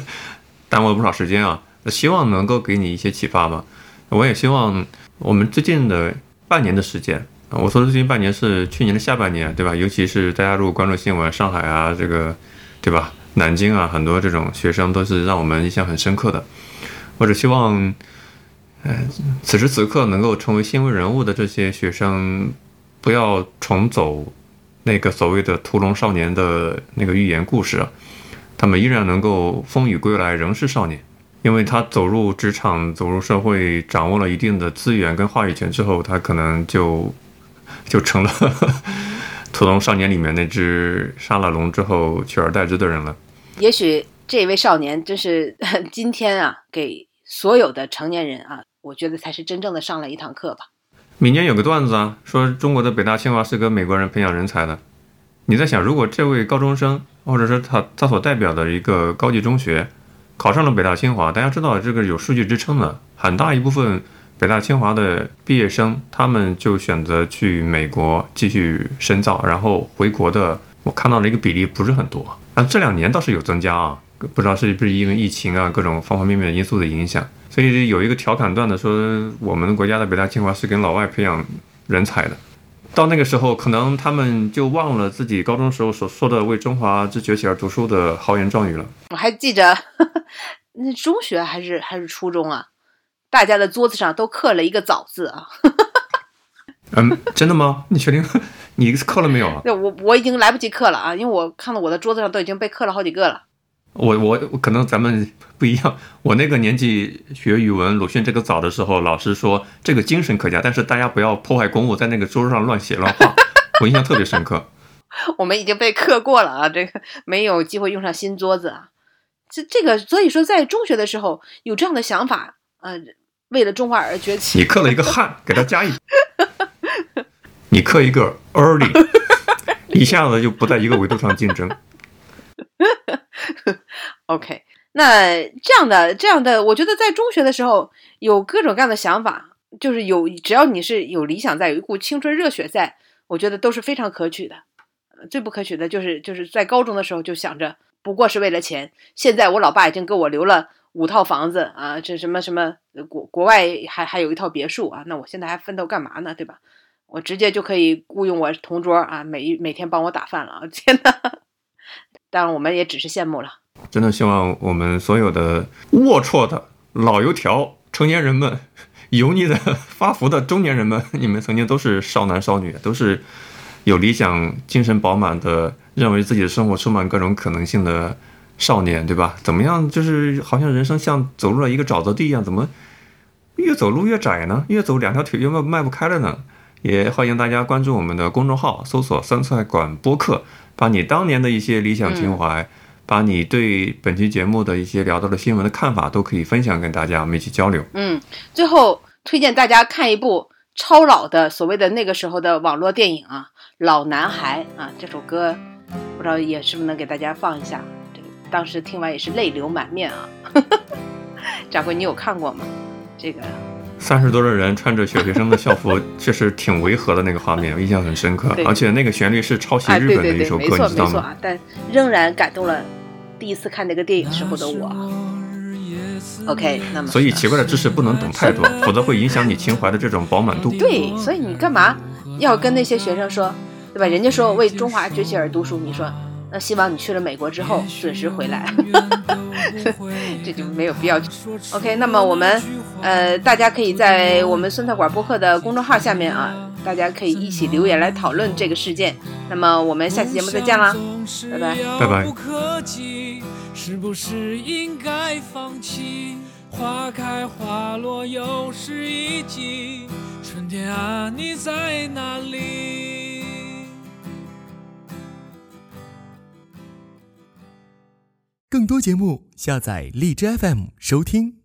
耽误了不少时间啊。希望能够给你一些启发吧。我也希望我们最近的半年的时间，我说的最近半年是去年的下半年，对吧？尤其是大家如果关注新闻，上海啊，这个对吧？南京啊，很多这种学生都是让我们印象很深刻的。或者希望，嗯，此时此刻能够成为新闻人物的这些学生，不要重走。那个所谓的屠龙少年的那个寓言故事啊，他们依然能够风雨归来，仍是少年，因为他走入职场、走入社会，掌握了一定的资源跟话语权之后，他可能就就成了屠龙少年里面那只杀了龙之后取而代之的人了。也许这位少年真是 今天啊，给所有的成年人啊，我觉得才是真正的上了一堂课吧。民间有个段子啊，说中国的北大清华是跟美国人培养人才的。你在想，如果这位高中生，或者说他他所代表的一个高级中学，考上了北大清华，大家知道这个有数据支撑的，很大一部分北大清华的毕业生，他们就选择去美国继续深造，然后回国的，我看到的一个比例不是很多。啊，这两年倒是有增加啊，不知道是不是因为疫情啊各种方方面面的因素的影响。所以有一个调侃段子说，我们国家的北大清华是跟老外培养人才的。到那个时候，可能他们就忘了自己高中时候所说的“为中华之崛起而读书”的豪言壮语了。我还记着，那中学还是还是初中啊，大家的桌子上都刻了一个“早”字啊。嗯，真的吗？你确定？你刻了没有啊？那我我已经来不及刻了啊，因为我看到我的桌子上都已经被刻了好几个了。我我可能咱们不一样。我那个年纪学语文，鲁迅这个早的时候，老师说这个精神可嘉，但是大家不要破坏公物，在那个桌子上乱写乱画。我印象特别深刻。我们已经被刻过了啊，这个没有机会用上新桌子啊。这这个，所以说在中学的时候有这样的想法，呃，为了中华而崛起。你刻了一个汉，给他加一。你刻一个 early，一下子就不在一个维度上竞争。OK，那这样的这样的，我觉得在中学的时候有各种各样的想法，就是有只要你是有理想在，有一股青春热血在，我觉得都是非常可取的。最不可取的就是就是在高中的时候就想着不过是为了钱。现在我老爸已经给我留了五套房子啊，这什么什么国国外还还有一套别墅啊，那我现在还奋斗干嘛呢？对吧？我直接就可以雇佣我同桌啊，每每天帮我打饭了！天呐！当然，我们也只是羡慕了。真的希望我们所有的龌龊的老油条成年人们，油腻的发福的中年人们，你们曾经都是少男少女，都是有理想、精神饱满的，认为自己的生活充满各种可能性的少年，对吧？怎么样？就是好像人生像走入了一个沼泽地一样，怎么越走路越窄呢？越走两条腿越迈迈不开了呢？也欢迎大家关注我们的公众号，搜索“酸菜馆播客”。把你当年的一些理想情怀，把你对本期节目的一些聊到的新闻的看法，都可以分享跟大家，我们一起交流。嗯，最后推荐大家看一部超老的所谓的那个时候的网络电影啊，《老男孩》啊，这首歌不知道也是不是能给大家放一下？这个当时听完也是泪流满面啊。掌柜，你有看过吗？这个三十多个人穿着小学生的校服，确实挺违和的那个画面，我印象很深刻。而且那个旋律是抄袭啊，日本的一首歌，你知道吗？没错啊，但仍然感动了第一次看那个电影时候的我。OK，那么所以奇怪的知识不能懂太多，否则会影响你情怀的这种饱满度。对，所以你干嘛要跟那些学生说，对吧？人家说为中华崛起而读书，你说那希望你去了美国之后准时回来，这就没有必要。OK，那么我们呃，大家可以在我们酸菜馆播客的公众号下面啊，大家可以一起留言来讨论这个事件。那么我们下期节目再见啦，拜拜。拜拜不可及，是不是应该放弃？花开花落又是一季，春天啊，你在哪里？更多节目，下载荔枝 FM 收听。